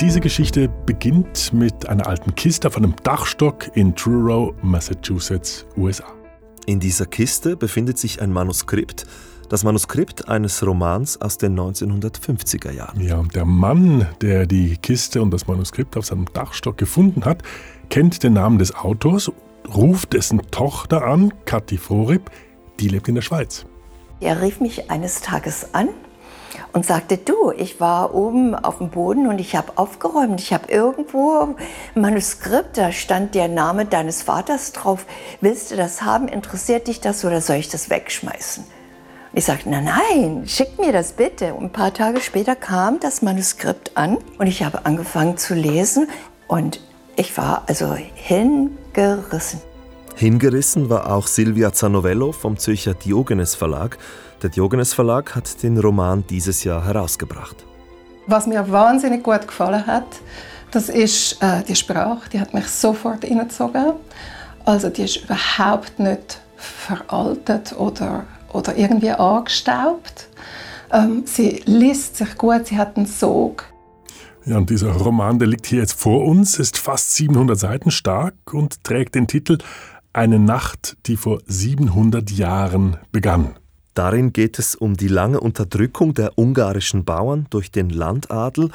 Diese Geschichte beginnt mit einer alten Kiste auf einem Dachstock in Truro, Massachusetts, USA. In dieser Kiste befindet sich ein Manuskript, das Manuskript eines Romans aus den 1950er Jahren. Ja, und der Mann, der die Kiste und das Manuskript auf seinem Dachstock gefunden hat, kennt den Namen des Autors, ruft dessen Tochter an, Kathi Frohrib, die lebt in der Schweiz. Er rief mich eines Tages an und sagte, du, ich war oben auf dem Boden und ich habe aufgeräumt. Ich habe irgendwo ein Manuskript, da stand der Name deines Vaters drauf. Willst du das haben? Interessiert dich das oder soll ich das wegschmeißen? Ich sagte, nein, nein, schick mir das bitte. Und ein paar Tage später kam das Manuskript an und ich habe angefangen zu lesen und ich war also hingerissen. Hingerissen war auch Silvia Zanovello vom Zürcher Diogenes Verlag. Der Diogenes Verlag hat den Roman dieses Jahr herausgebracht. Was mir wahnsinnig gut gefallen hat, das ist äh, die Sprache. Die hat mich sofort hineingezogen. Also die ist überhaupt nicht veraltet oder, oder irgendwie angestaubt. Ähm, sie liest sich gut, sie hat einen Sog. Ja, und dieser Roman, der liegt hier jetzt vor uns, ist fast 700 Seiten stark und trägt den Titel eine Nacht, die vor 700 Jahren begann. Darin geht es um die lange Unterdrückung der ungarischen Bauern durch den Landadel.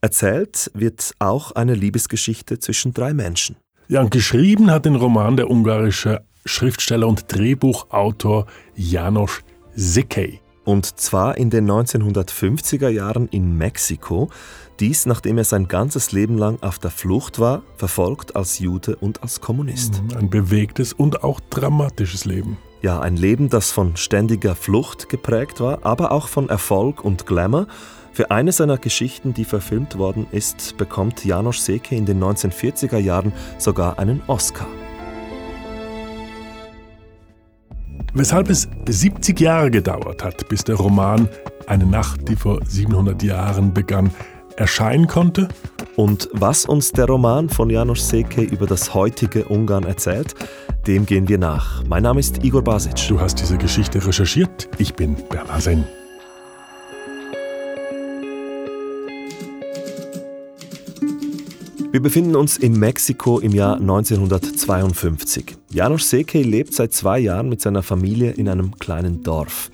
Erzählt wird auch eine Liebesgeschichte zwischen drei Menschen. Ja, und geschrieben hat den Roman der ungarische Schriftsteller und Drehbuchautor Janos Sekej. Und zwar in den 1950er Jahren in Mexiko. Dies, nachdem er sein ganzes Leben lang auf der Flucht war, verfolgt als Jude und als Kommunist. Mhm, ein bewegtes und auch dramatisches Leben. Ja, ein Leben, das von ständiger Flucht geprägt war, aber auch von Erfolg und Glamour. Für eine seiner Geschichten, die verfilmt worden ist, bekommt Janos Seke in den 1940er Jahren sogar einen Oscar. Weshalb es 70 Jahre gedauert hat, bis der Roman Eine Nacht, die vor 700 Jahren begann, erscheinen konnte. Und was uns der Roman von Janos Seke über das heutige Ungarn erzählt, dem gehen wir nach. Mein Name ist Igor Basic. Du hast diese Geschichte recherchiert. Ich bin Bernhard Senn. Wir befinden uns in Mexiko im Jahr 1952. Janos Seke lebt seit zwei Jahren mit seiner Familie in einem kleinen Dorf.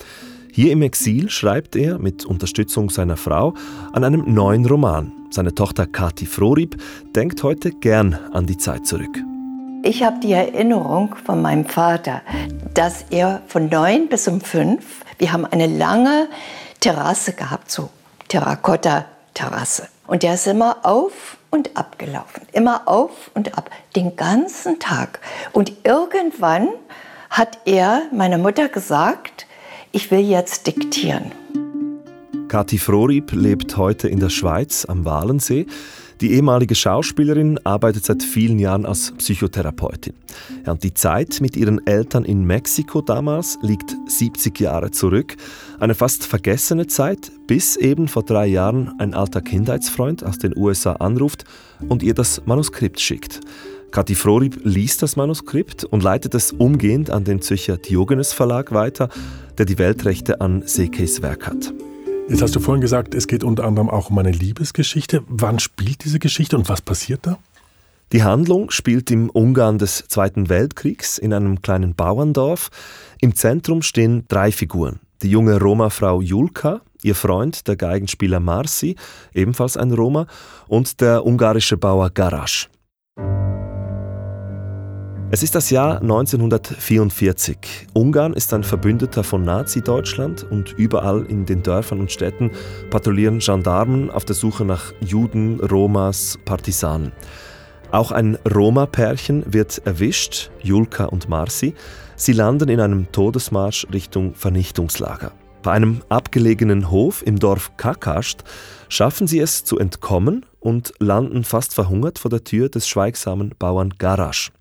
Hier im Exil schreibt er mit Unterstützung seiner Frau an einem neuen Roman. Seine Tochter Kati Frohrib denkt heute gern an die Zeit zurück. Ich habe die Erinnerung von meinem Vater, dass er von neun bis um fünf, wir haben eine lange Terrasse gehabt, so Terrakotta-Terrasse. Und der ist immer auf und ab gelaufen, immer auf und ab, den ganzen Tag. Und irgendwann hat er meiner Mutter gesagt, ich will jetzt diktieren. Kathi Frohrib lebt heute in der Schweiz am Walensee. Die ehemalige Schauspielerin arbeitet seit vielen Jahren als Psychotherapeutin. Ja, die Zeit mit ihren Eltern in Mexiko damals liegt 70 Jahre zurück. Eine fast vergessene Zeit, bis eben vor drei Jahren ein alter Kindheitsfreund aus den USA anruft und ihr das Manuskript schickt. Kathi Frohrib liest das Manuskript und leitet es umgehend an den Zürcher Diogenes Verlag weiter, der die Weltrechte an Sekes Werk hat. Jetzt hast du vorhin gesagt, es geht unter anderem auch um eine Liebesgeschichte. Wann spielt diese Geschichte und was passiert da? Die Handlung spielt im Ungarn des Zweiten Weltkriegs in einem kleinen Bauerndorf. Im Zentrum stehen drei Figuren. Die junge Roma-Frau Julka, ihr Freund, der Geigenspieler Marci, ebenfalls ein Roma, und der ungarische Bauer Garasch. Es ist das Jahr 1944. Ungarn ist ein Verbündeter von Nazi-Deutschland und überall in den Dörfern und Städten patrouillieren Gendarmen auf der Suche nach Juden, Romas, Partisanen. Auch ein Roma-Pärchen wird erwischt, Julka und Marci. Sie landen in einem Todesmarsch Richtung Vernichtungslager. Bei einem abgelegenen Hof im Dorf Kakast schaffen sie es zu entkommen und landen fast verhungert vor der Tür des schweigsamen Bauern Garasch.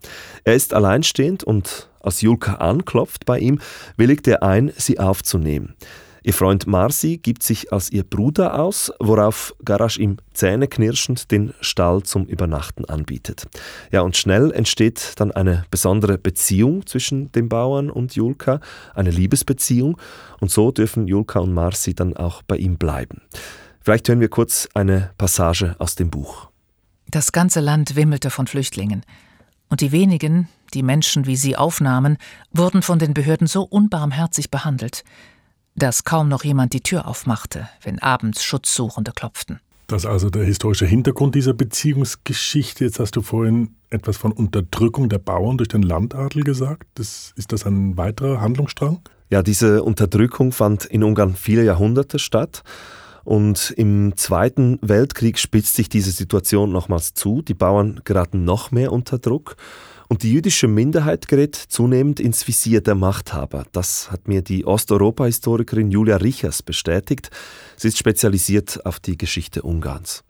Er ist alleinstehend und als Julka anklopft bei ihm, willigt er ein, sie aufzunehmen. Ihr Freund Marci gibt sich als ihr Bruder aus, worauf Garasch ihm zähneknirschend den Stall zum Übernachten anbietet. Ja, und schnell entsteht dann eine besondere Beziehung zwischen dem Bauern und Julka, eine Liebesbeziehung, und so dürfen Julka und Marci dann auch bei ihm bleiben. Vielleicht hören wir kurz eine Passage aus dem Buch. Das ganze Land wimmelte von Flüchtlingen. Und die wenigen, die Menschen wie sie aufnahmen, wurden von den Behörden so unbarmherzig behandelt, dass kaum noch jemand die Tür aufmachte, wenn abends Schutzsuchende klopften. Das ist also der historische Hintergrund dieser Beziehungsgeschichte. Jetzt hast du vorhin etwas von Unterdrückung der Bauern durch den Landadel gesagt. Das, ist das ein weiterer Handlungsstrang? Ja, diese Unterdrückung fand in Ungarn viele Jahrhunderte statt. Und im Zweiten Weltkrieg spitzt sich diese Situation nochmals zu. Die Bauern geraten noch mehr unter Druck. Und die jüdische Minderheit gerät zunehmend ins Visier der Machthaber. Das hat mir die Osteuropa-Historikerin Julia Richers bestätigt. Sie ist spezialisiert auf die Geschichte Ungarns.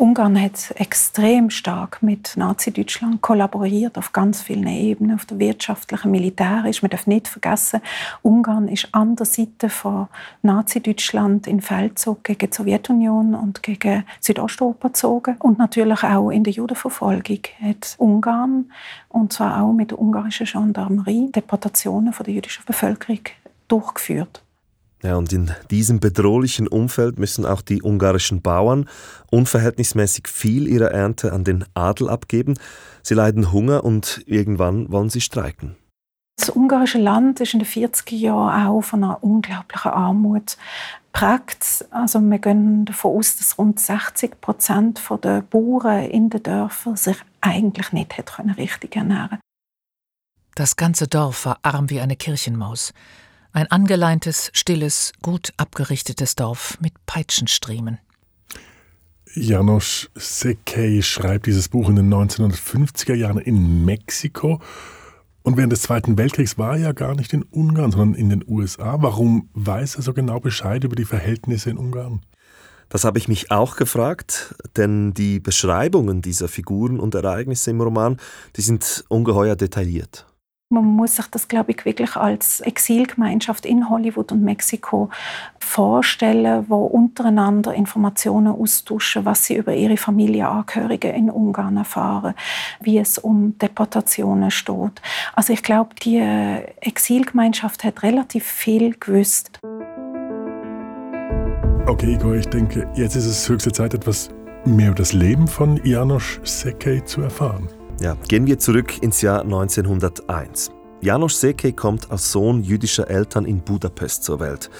Ungarn hat extrem stark mit Nazi-Deutschland kollaboriert auf ganz vielen Ebenen, auf der wirtschaftlichen, militärischen. Man darf nicht vergessen, Ungarn ist an der Seite von Nazi-Deutschland in Feldzug gegen die Sowjetunion und gegen Südosteuropa gezogen. Und natürlich auch in der Judenverfolgung hat Ungarn, und zwar auch mit der ungarischen Gendarmerie, Deportationen von der jüdischen Bevölkerung durchgeführt. Ja, und in diesem bedrohlichen Umfeld müssen auch die ungarischen Bauern unverhältnismäßig viel ihrer Ernte an den Adel abgeben. Sie leiden Hunger und irgendwann wollen sie streiken. Das ungarische Land ist in den 40er Jahren auch von einer unglaublichen Armut prägt. Also wir gehen davon aus, dass rund 60 Prozent der Bauern in den Dörfern sich eigentlich nicht richtig ernähren konnten. Das ganze Dorf war arm wie eine Kirchenmaus. Ein angeleintes, stilles, gut abgerichtetes Dorf mit Peitschenstriemen. Janos Sekei schreibt dieses Buch in den 1950er Jahren in Mexiko. Und während des Zweiten Weltkriegs war er ja gar nicht in Ungarn, sondern in den USA. Warum weiß er so genau Bescheid über die Verhältnisse in Ungarn? Das habe ich mich auch gefragt, denn die Beschreibungen dieser Figuren und Ereignisse im Roman, die sind ungeheuer detailliert. Man muss sich das, glaube ich, wirklich als Exilgemeinschaft in Hollywood und Mexiko vorstellen, wo untereinander Informationen austauschen, was sie über ihre Familienangehörigen in Ungarn erfahren, wie es um Deportationen steht. Also ich glaube, die Exilgemeinschaft hat relativ viel gewusst. Okay, Igor, ich denke, jetzt ist es höchste Zeit, etwas mehr über das Leben von Janos Sekej zu erfahren. Ja, gehen wir zurück ins Jahr 1901. Janos Seke kommt als Sohn jüdischer Eltern in Budapest zur Welt.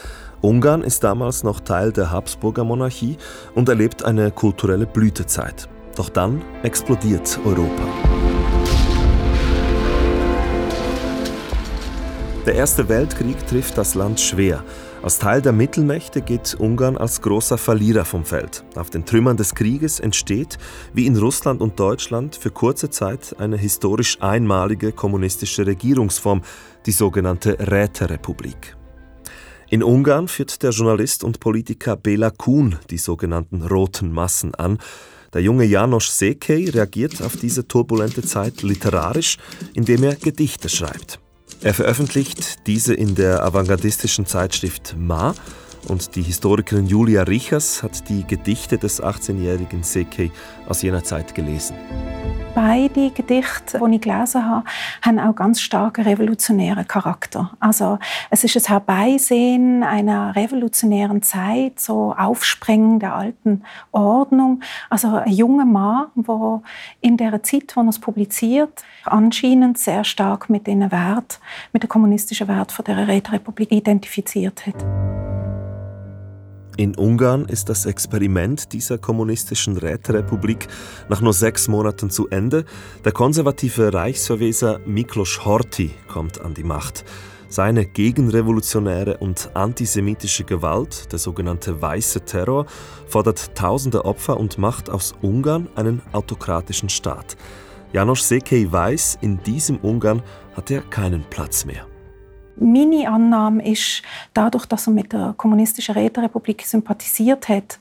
Ungarn ist damals noch Teil der Habsburger Monarchie und erlebt eine kulturelle Blütezeit. Doch dann explodiert Europa. Der Erste Weltkrieg trifft das Land schwer. Als Teil der Mittelmächte geht Ungarn als großer Verlierer vom Feld. Auf den Trümmern des Krieges entsteht, wie in Russland und Deutschland, für kurze Zeit eine historisch einmalige kommunistische Regierungsform, die sogenannte Räterepublik. In Ungarn führt der Journalist und Politiker Bela Kuhn die sogenannten roten Massen an. Der junge Janos Sekej reagiert auf diese turbulente Zeit literarisch, indem er Gedichte schreibt. Er veröffentlicht diese in der avantgardistischen Zeitschrift Ma und die Historikerin Julia Richers hat die Gedichte des 18-jährigen Sekei aus jener Zeit gelesen. Beide Gedichte, die ich gelesen habe, haben auch ganz starken revolutionären Charakter. Also es ist das Herbeisehen einer revolutionären Zeit, so Aufsprengen der alten Ordnung. Also ein junger Mann, der in der Zeit, wo er es publiziert, anscheinend sehr stark mit den Wert, mit der kommunistischen Wert von der Räterepublik identifiziert hat. In Ungarn ist das Experiment dieser kommunistischen Räterepublik nach nur sechs Monaten zu Ende. Der konservative Reichsverweser Miklos Horthy kommt an die Macht. Seine gegenrevolutionäre und antisemitische Gewalt, der sogenannte Weiße Terror, fordert tausende Opfer und macht aus Ungarn einen autokratischen Staat. Janos Sekej weiß, in diesem Ungarn hat er keinen Platz mehr. Meine Annahme ist, dadurch, dass er mit der kommunistischen Räterepublik sympathisiert hat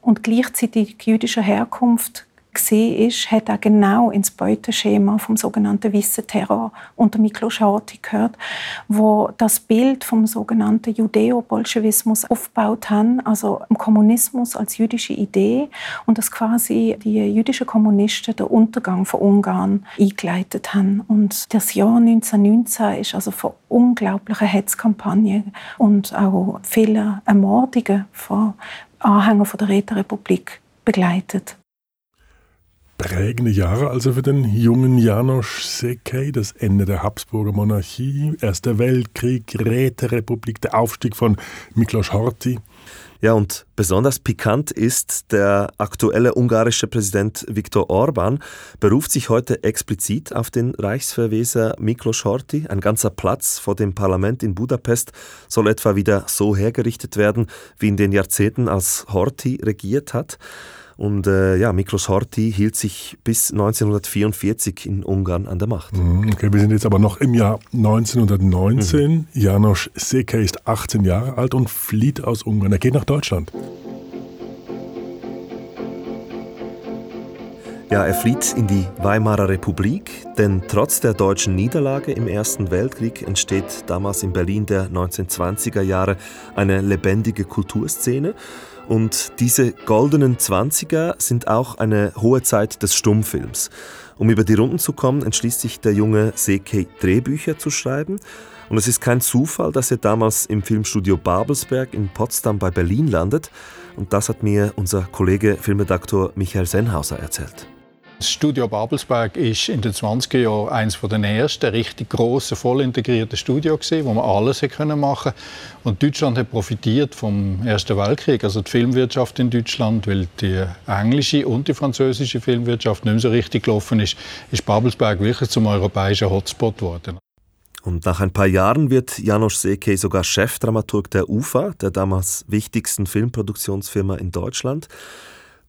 und gleichzeitig jüdischer Herkunft ist, hat er genau ins Beuteschema vom sogenannten Wissen Terror unter Miklos Horthy gehört, wo das Bild vom sogenannten Judeo-Bolschewismus aufgebaut haben, also im Kommunismus als jüdische Idee und dass quasi die jüdischen Kommunisten den Untergang von Ungarn eingeleitet haben. Und das Jahr 1919 ist also von unglaublichen Hetzkampagnen und auch vielen Ermordungen von Anhänger der Räterepublik begleitet. Prägende Jahre also für den jungen Janosch Sekej, das Ende der Habsburger Monarchie, Erster Weltkrieg, Räterepublik, der Aufstieg von Miklos Horthy. Ja, und besonders pikant ist, der aktuelle ungarische Präsident Viktor Orban beruft sich heute explizit auf den Reichsverweser Miklos Horthy. Ein ganzer Platz vor dem Parlament in Budapest soll etwa wieder so hergerichtet werden, wie in den Jahrzehnten, als Horthy regiert hat. Und äh, ja, Miklos Horthy hielt sich bis 1944 in Ungarn an der Macht. Mhm, okay, wir sind jetzt aber noch im Jahr 1919. Mhm. Janosch Seke ist 18 Jahre alt und flieht aus Ungarn. Er geht nach Deutschland. Ja, er flieht in die Weimarer Republik, denn trotz der deutschen Niederlage im Ersten Weltkrieg entsteht damals in Berlin der 1920er Jahre eine lebendige Kulturszene. Und diese goldenen Zwanziger sind auch eine hohe Zeit des Stummfilms. Um über die Runden zu kommen, entschließt sich der junge Seke Drehbücher zu schreiben. Und es ist kein Zufall, dass er damals im Filmstudio Babelsberg in Potsdam bei Berlin landet. Und das hat mir unser Kollege Filmredaktor Michael Senhauser erzählt. Das Studio Babelsberg ist in den 20er Jahren eines der ersten richtig grossen, voll integrierten Studios wo man alles machen konnte. Und Deutschland hat profitiert vom Ersten Weltkrieg, also die Filmwirtschaft in Deutschland, weil die englische und die französische Filmwirtschaft nicht mehr so richtig gelaufen ist, ist Babelsberg wirklich zum europäischen Hotspot geworden. Und nach ein paar Jahren wird Janos Sekej sogar Chefdramaturg der UFA, der damals wichtigsten Filmproduktionsfirma in Deutschland.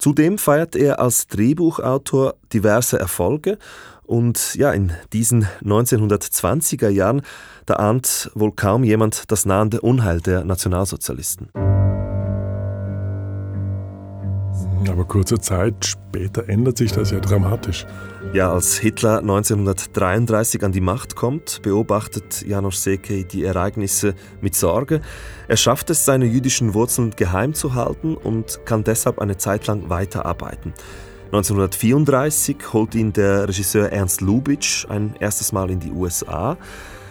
Zudem feiert er als Drehbuchautor diverse Erfolge und ja, in diesen 1920er Jahren, da ahnt wohl kaum jemand das nahende Unheil der Nationalsozialisten. Aber kurze Zeit später ändert sich das ja dramatisch. Ja, als Hitler 1933 an die Macht kommt, beobachtet Janos Sekej die Ereignisse mit Sorge. Er schafft es, seine jüdischen Wurzeln geheim zu halten und kann deshalb eine Zeit lang weiterarbeiten. 1934 holt ihn der Regisseur Ernst Lubitsch ein erstes Mal in die USA.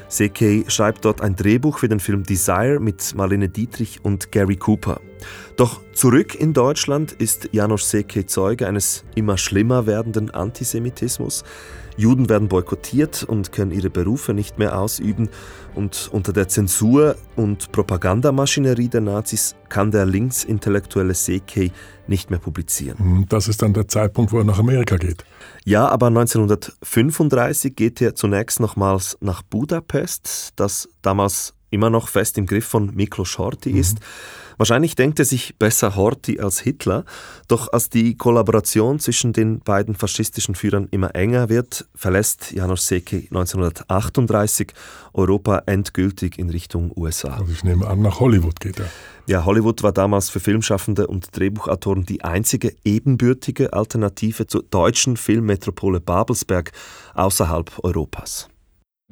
Sekei schreibt dort ein Drehbuch für den Film Desire mit Marlene Dietrich und Gary Cooper. Doch zurück in Deutschland ist Janusz Sekei Zeuge eines immer schlimmer werdenden Antisemitismus. Juden werden boykottiert und können ihre Berufe nicht mehr ausüben. Und unter der Zensur und Propagandamaschinerie der Nazis kann der linksintellektuelle Sekei nicht mehr publizieren. Hm, das ist dann der Zeitpunkt, wo er nach Amerika geht. Ja, aber 1935 geht er zunächst nochmals nach Budapest, das damals immer noch fest im Griff von Miklos Horthy mhm. ist. Wahrscheinlich denkt er sich besser Horthy als Hitler, doch als die Kollaboration zwischen den beiden faschistischen Führern immer enger wird, verlässt Janos Seki 1938 Europa endgültig in Richtung USA. Also ich nehme an, nach Hollywood geht er. Ja, Hollywood war damals für Filmschaffende und Drehbuchautoren die einzige ebenbürtige Alternative zur deutschen Filmmetropole Babelsberg außerhalb Europas.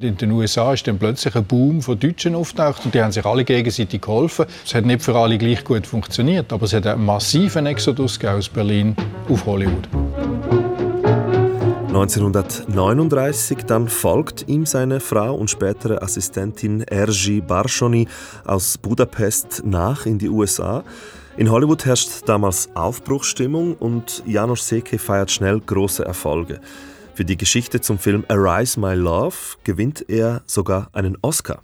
In den USA ist dann plötzlich ein Boom von Deutschen auftaucht und die haben sich alle gegenseitig geholfen. Es hat nicht für alle gleich gut funktioniert, aber es hat einen massiven Exodus aus Berlin auf Hollywood. 1939 dann folgt ihm seine Frau und spätere Assistentin Ergi Barshoni aus Budapest nach in die USA. In Hollywood herrscht damals Aufbruchsstimmung und Janos Seke feiert schnell große Erfolge. Für die Geschichte zum Film Arise My Love gewinnt er sogar einen Oscar.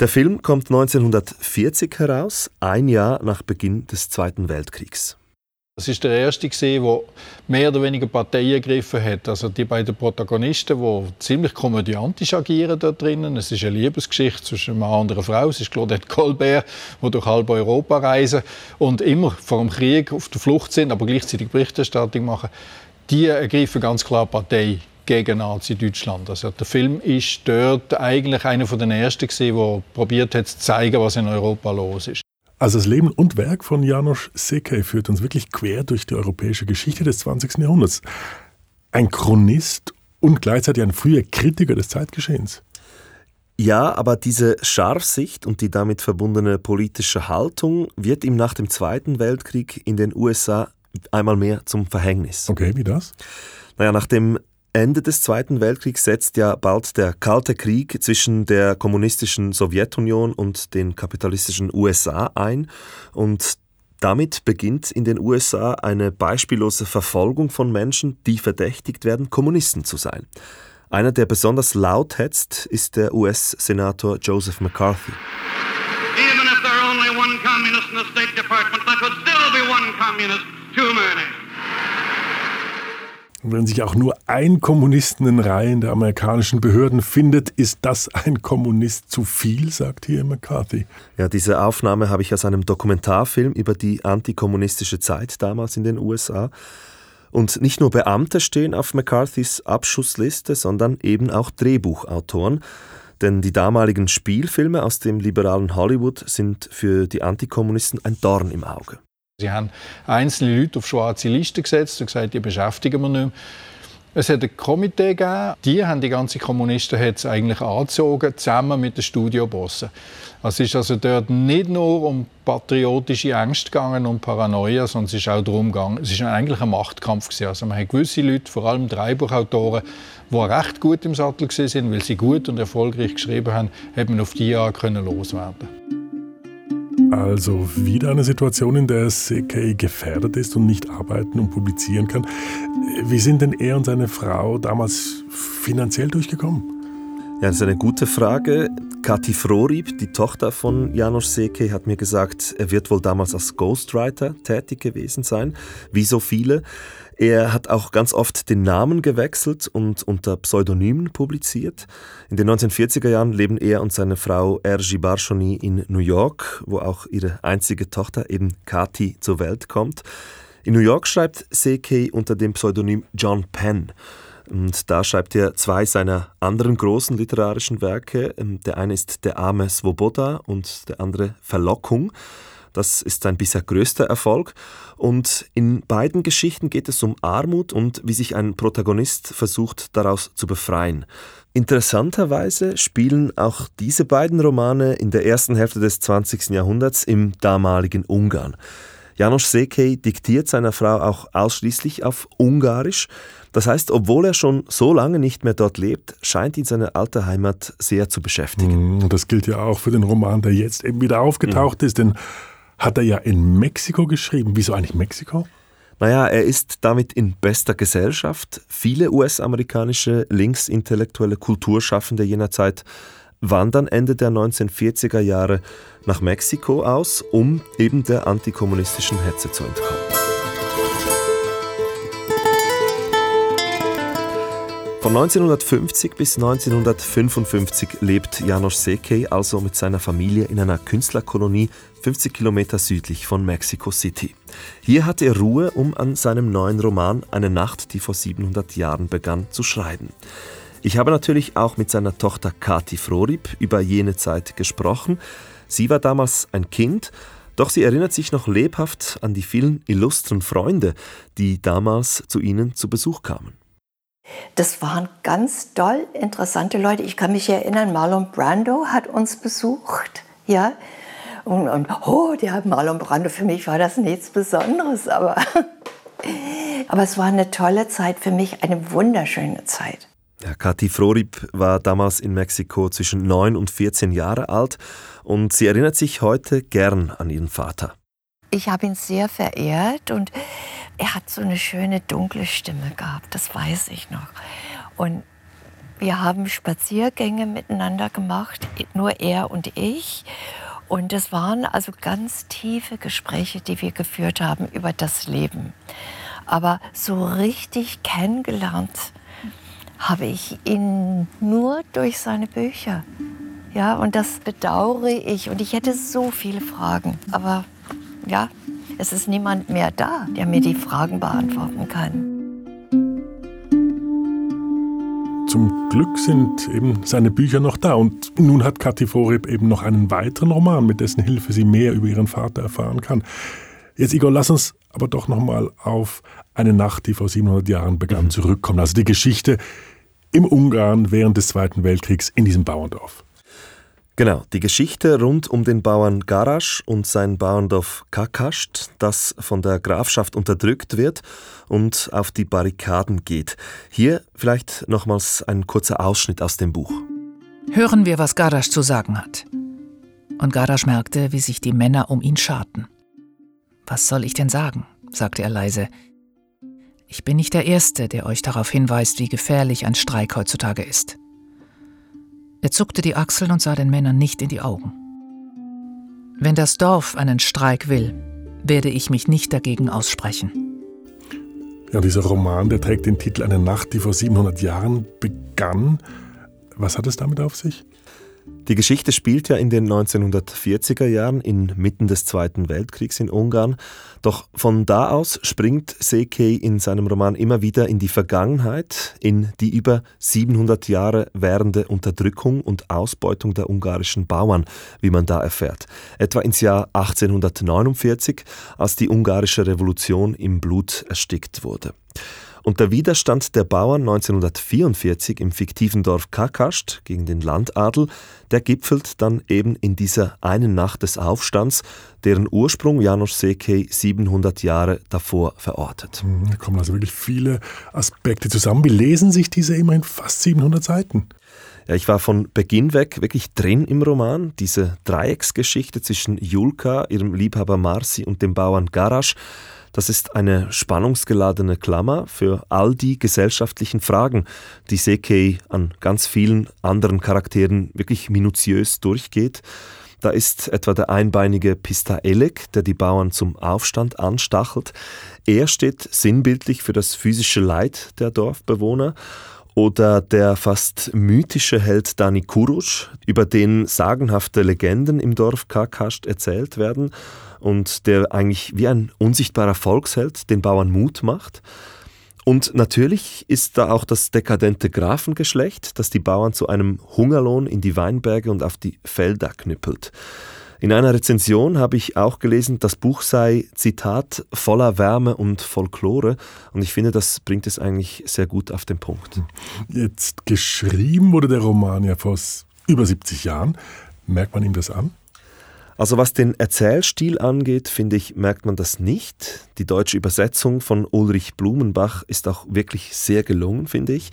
Der Film kommt 1940 heraus, ein Jahr nach Beginn des Zweiten Weltkriegs. Das ist der erste der mehr oder weniger Partei ergriffen hat. Also die beiden Protagonisten, die ziemlich komödiantisch agieren da drinnen. Es ist eine Liebesgeschichte zwischen einem Mann und einer Frau. Es ist Claudette Colbert, die durch halb Europa reisen und immer vor dem Krieg auf der Flucht sind, aber gleichzeitig Berichterstattung machen die ergreifen ganz klar Partei gegen Nazi-Deutschland. Also der Film ist dort eigentlich einer von den ersten gewesen, der probiert hat zu zeigen, was in Europa los ist. Also das Leben und Werk von Janusz Sekej führt uns wirklich quer durch die europäische Geschichte des 20. Jahrhunderts. Ein Chronist und gleichzeitig ein früher Kritiker des Zeitgeschehens. Ja, aber diese Scharfsicht und die damit verbundene politische Haltung wird ihm nach dem Zweiten Weltkrieg in den USA einmal mehr zum Verhängnis. Okay, wie das? Naja, nach dem Ende des Zweiten Weltkriegs setzt ja bald der Kalte Krieg zwischen der kommunistischen Sowjetunion und den kapitalistischen USA ein. Und Damit beginnt in den USA eine beispiellose Verfolgung von Menschen, die verdächtigt werden, Kommunisten zu sein. Einer, der besonders laut hetzt, ist der US-Senator Joseph McCarthy. Even if there are only one communist in the State Department, there could still be one communist. Wenn sich auch nur ein Kommunist in den Reihen der amerikanischen Behörden findet, ist das ein Kommunist zu viel, sagt hier McCarthy. Ja, diese Aufnahme habe ich aus einem Dokumentarfilm über die antikommunistische Zeit damals in den USA. Und nicht nur Beamte stehen auf McCarthys Abschussliste, sondern eben auch Drehbuchautoren. Denn die damaligen Spielfilme aus dem liberalen Hollywood sind für die Antikommunisten ein Dorn im Auge. Sie haben einzelne Leute auf schwarze Listen gesetzt und gesagt, die beschäftigen wir nicht mehr. Es hat ein Komitee gegeben, die haben die ganzen Kommunisten eigentlich angezogen, zusammen mit den Studiobossen. Es ist also dort nicht nur um patriotische Ängste gegangen und Paranoia, sondern es ist auch darum gegangen, es ist eigentlich ein Machtkampf gewesen. Also man hat gewisse Leute, vor allem Drehbuchautoren, die recht gut im Sattel waren, weil sie gut und erfolgreich geschrieben haben, hat man auf die Jahre können loswerden also wieder eine Situation, in der CK gefährdet ist und nicht arbeiten und publizieren kann. Wie sind denn er und seine Frau damals finanziell durchgekommen? Ja, das ist eine gute Frage. Kati Frorib, die Tochter von Janos Seke, hat mir gesagt, er wird wohl damals als Ghostwriter tätig gewesen sein, wie so viele. Er hat auch ganz oft den Namen gewechselt und unter Pseudonymen publiziert. In den 1940er Jahren leben er und seine Frau Ergi Barshoni in New York, wo auch ihre einzige Tochter, eben Kati, zur Welt kommt. In New York schreibt Sekei unter dem Pseudonym John Penn. Und da schreibt er zwei seiner anderen großen literarischen Werke. Der eine ist Der arme Svoboda und der andere Verlockung. Das ist sein bisher größter Erfolg. Und in beiden Geschichten geht es um Armut und wie sich ein Protagonist versucht, daraus zu befreien. Interessanterweise spielen auch diese beiden Romane in der ersten Hälfte des 20. Jahrhunderts im damaligen Ungarn. Janos Sekei diktiert seiner Frau auch ausschließlich auf Ungarisch. Das heißt, obwohl er schon so lange nicht mehr dort lebt, scheint ihn seine alte Heimat sehr zu beschäftigen. Mhm, das gilt ja auch für den Roman, der jetzt eben wieder aufgetaucht mhm. ist, denn hat er ja in Mexiko geschrieben. Wieso eigentlich Mexiko? Naja, er ist damit in bester Gesellschaft. Viele US-amerikanische linksintellektuelle Kulturschaffende jener Zeit wandern Ende der 1940er Jahre nach Mexiko aus, um eben der antikommunistischen Hetze zu entkommen. Von 1950 bis 1955 lebt Janos Sekei also mit seiner Familie in einer Künstlerkolonie 50 Kilometer südlich von Mexico City. Hier hat er Ruhe, um an seinem neuen Roman Eine Nacht, die vor 700 Jahren begann, zu schreiben. Ich habe natürlich auch mit seiner Tochter Kati Frorib über jene Zeit gesprochen. Sie war damals ein Kind, doch sie erinnert sich noch lebhaft an die vielen illustren Freunde, die damals zu ihnen zu Besuch kamen. Das waren ganz toll interessante Leute. Ich kann mich erinnern, Marlon Brando hat uns besucht. Ja, und, und oh, der Marlon Brando, für mich war das nichts Besonderes, aber, aber es war eine tolle Zeit für mich, eine wunderschöne Zeit. Ja, Kathi Frorib war damals in Mexiko zwischen 9 und 14 Jahre alt und sie erinnert sich heute gern an ihren Vater. Ich habe ihn sehr verehrt und er hat so eine schöne dunkle Stimme gehabt, das weiß ich noch. Und wir haben Spaziergänge miteinander gemacht, nur er und ich. Und es waren also ganz tiefe Gespräche, die wir geführt haben über das Leben. Aber so richtig kennengelernt habe ich ihn nur durch seine Bücher. Ja, und das bedauere ich. Und ich hätte so viele Fragen. Aber ja, es ist niemand mehr da, der mir die Fragen beantworten kann. Zum Glück sind eben seine Bücher noch da. Und nun hat Kathi Vorib eben noch einen weiteren Roman, mit dessen Hilfe sie mehr über ihren Vater erfahren kann. Jetzt, Igor, lass uns aber doch nochmal auf eine Nacht, die vor 700 Jahren begann, mhm. zurückkommen. Also die Geschichte im Ungarn während des Zweiten Weltkriegs in diesem Bauerndorf. Genau, die Geschichte rund um den Bauern Garasch und sein Bauerndorf Kakascht, das von der Grafschaft unterdrückt wird und auf die Barrikaden geht. Hier vielleicht nochmals ein kurzer Ausschnitt aus dem Buch. Hören wir, was Garasch zu sagen hat. Und Garasch merkte, wie sich die Männer um ihn scharten. Was soll ich denn sagen? sagte er leise. Ich bin nicht der Erste, der euch darauf hinweist, wie gefährlich ein Streik heutzutage ist. Er zuckte die Achseln und sah den Männern nicht in die Augen. Wenn das Dorf einen Streik will, werde ich mich nicht dagegen aussprechen. Ja, dieser Roman, der trägt den Titel Eine Nacht, die vor 700 Jahren begann. Was hat es damit auf sich? Die Geschichte spielt ja in den 1940er Jahren inmitten des Zweiten Weltkriegs in Ungarn. Doch von da aus springt Sekei in seinem Roman immer wieder in die Vergangenheit, in die über 700 Jahre währende Unterdrückung und Ausbeutung der ungarischen Bauern, wie man da erfährt. Etwa ins Jahr 1849, als die ungarische Revolution im Blut erstickt wurde. Und der Widerstand der Bauern 1944 im fiktiven Dorf Kakast gegen den Landadel, der gipfelt dann eben in dieser einen Nacht des Aufstands, deren Ursprung Janusz Sekej 700 Jahre davor verortet. Hm, da kommen also wirklich viele Aspekte zusammen. Wie lesen sich diese immerhin fast 700 Seiten? Ja, ich war von Beginn weg wirklich drin im Roman. Diese Dreiecksgeschichte zwischen Julka, ihrem Liebhaber Marci und dem Bauern Garasch das ist eine spannungsgeladene Klammer für all die gesellschaftlichen Fragen, die Sekei an ganz vielen anderen Charakteren wirklich minutiös durchgeht. Da ist etwa der einbeinige Pista Elek, der die Bauern zum Aufstand anstachelt. Er steht sinnbildlich für das physische Leid der Dorfbewohner. Oder der fast mythische Held Dani Kurusch, über den sagenhafte Legenden im Dorf Kakast erzählt werden und der eigentlich wie ein unsichtbarer Volksheld den Bauern Mut macht. Und natürlich ist da auch das dekadente Grafengeschlecht, das die Bauern zu einem Hungerlohn in die Weinberge und auf die Felder knüppelt. In einer Rezension habe ich auch gelesen, das Buch sei, Zitat, voller Wärme und Folklore. Und ich finde, das bringt es eigentlich sehr gut auf den Punkt. Jetzt geschrieben wurde der Roman ja vor über 70 Jahren. Merkt man ihm das an? Also was den Erzählstil angeht, finde ich, merkt man das nicht. Die deutsche Übersetzung von Ulrich Blumenbach ist auch wirklich sehr gelungen, finde ich.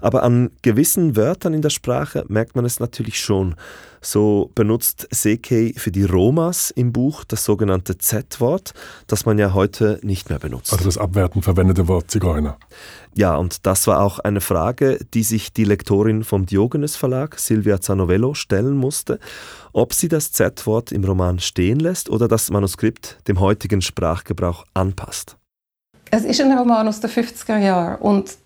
Aber an gewissen Wörtern in der Sprache merkt man es natürlich schon. So benutzt Sekei für die Romas im Buch das sogenannte Z-Wort, das man ja heute nicht mehr benutzt. Also das abwertend verwendete Wort Zigeuner. Ja, und das war auch eine Frage, die sich die Lektorin vom Diogenes Verlag, Silvia Zanovello, stellen musste, ob sie das Z-Wort im Roman stehen lässt oder das Manuskript dem heutigen Sprachgebrauch anpasst. Es ist ein Roman aus den 50er Jahren und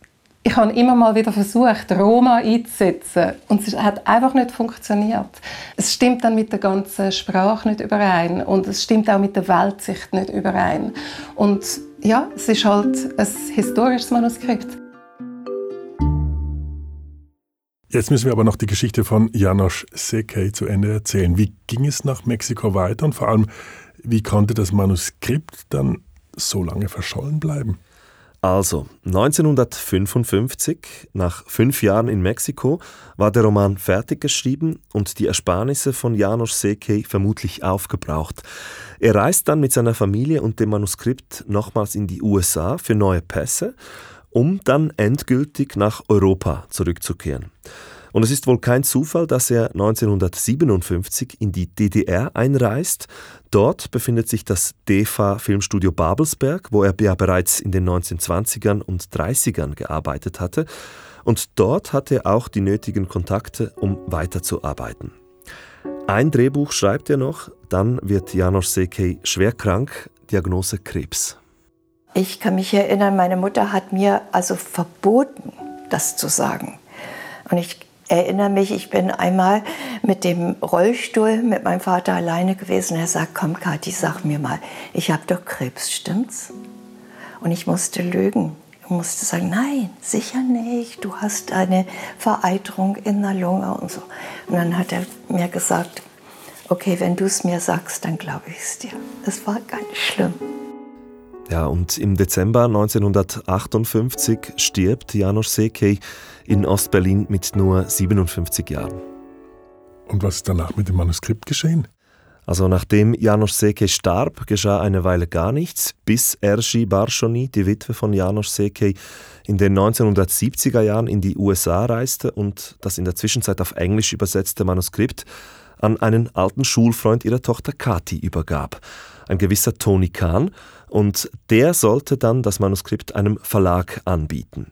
ich habe immer mal wieder versucht, Roma einzusetzen und es hat einfach nicht funktioniert. Es stimmt dann mit der ganzen Sprache nicht überein und es stimmt auch mit der Weltsicht nicht überein. Und ja, es ist halt ein historisches Manuskript. Jetzt müssen wir aber noch die Geschichte von Janosch Sekei zu Ende erzählen. Wie ging es nach Mexiko weiter und vor allem, wie konnte das Manuskript dann so lange verschollen bleiben? Also, 1955, nach fünf Jahren in Mexiko, war der Roman fertig geschrieben und die Ersparnisse von Janos Sekei vermutlich aufgebraucht. Er reist dann mit seiner Familie und dem Manuskript nochmals in die USA für neue Pässe, um dann endgültig nach Europa zurückzukehren. Und es ist wohl kein Zufall, dass er 1957 in die DDR einreist. Dort befindet sich das DEFA Filmstudio Babelsberg, wo er ja bereits in den 1920ern und 30ern gearbeitet hatte. Und dort hatte er auch die nötigen Kontakte, um weiterzuarbeiten. Ein Drehbuch schreibt er noch, dann wird Janos Sekei schwer krank, Diagnose Krebs. Ich kann mich erinnern, meine Mutter hat mir also verboten, das zu sagen. Und ich erinnere mich, ich bin einmal mit dem Rollstuhl mit meinem Vater alleine gewesen. Er sagt, komm Kathi, sag mir mal, ich habe doch Krebs, stimmt's? Und ich musste lügen. Ich musste sagen, nein, sicher nicht. Du hast eine Vereiterung in der Lunge und so. Und dann hat er mir gesagt, okay, wenn du es mir sagst, dann glaube ich es dir. Das war ganz schlimm. Ja, und im Dezember 1958 stirbt Janusz Sekej in Ostberlin mit nur 57 Jahren. Und was ist danach mit dem Manuskript geschehen? Also nachdem Janos Sekej starb, geschah eine Weile gar nichts, bis Ergi Barshoni, die Witwe von Janos Sekej, in den 1970er Jahren in die USA reiste und das in der Zwischenzeit auf Englisch übersetzte Manuskript an einen alten Schulfreund ihrer Tochter Kati übergab. ein gewisser Tony Kahn, und der sollte dann das Manuskript einem Verlag anbieten.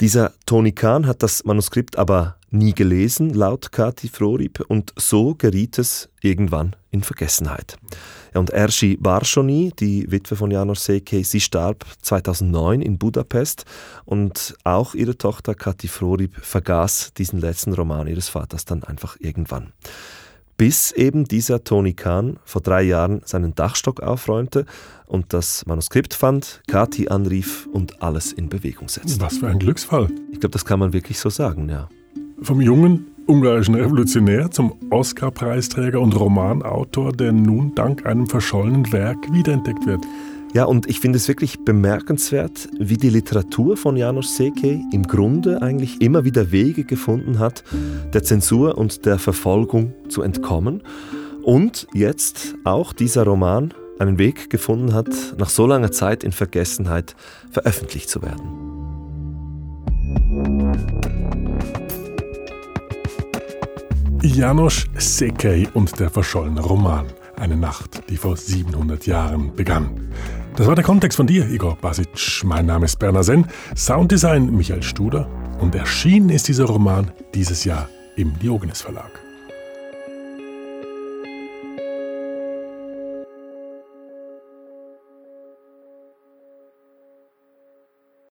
Dieser Tony Kahn hat das Manuskript aber nie gelesen, laut Kati Frorib, und so geriet es irgendwann in Vergessenheit. Und Ershi Barshoni, die Witwe von Janos Seke, sie starb 2009 in Budapest und auch ihre Tochter Kati Frorib vergaß diesen letzten Roman ihres Vaters dann einfach irgendwann bis eben dieser Tony Kahn vor drei Jahren seinen Dachstock aufräumte und das Manuskript fand, Kati anrief und alles in Bewegung setzte. Was für ein Glücksfall. Ich glaube, das kann man wirklich so sagen, ja. Vom jungen ungarischen Revolutionär zum Oscar-Preisträger und Romanautor, der nun dank einem verschollenen Werk wiederentdeckt wird. Ja, und ich finde es wirklich bemerkenswert, wie die Literatur von Janos Seke im Grunde eigentlich immer wieder Wege gefunden hat, der Zensur und der Verfolgung zu entkommen. Und jetzt auch dieser Roman einen Weg gefunden hat, nach so langer Zeit in Vergessenheit veröffentlicht zu werden. Janos Sekei und der verschollene Roman. Eine Nacht, die vor 700 Jahren begann. Das war der Kontext von dir, Igor Basic. Mein Name ist Berner Senn, Sounddesign Michael Studer und erschienen ist dieser Roman dieses Jahr im Diogenes Verlag.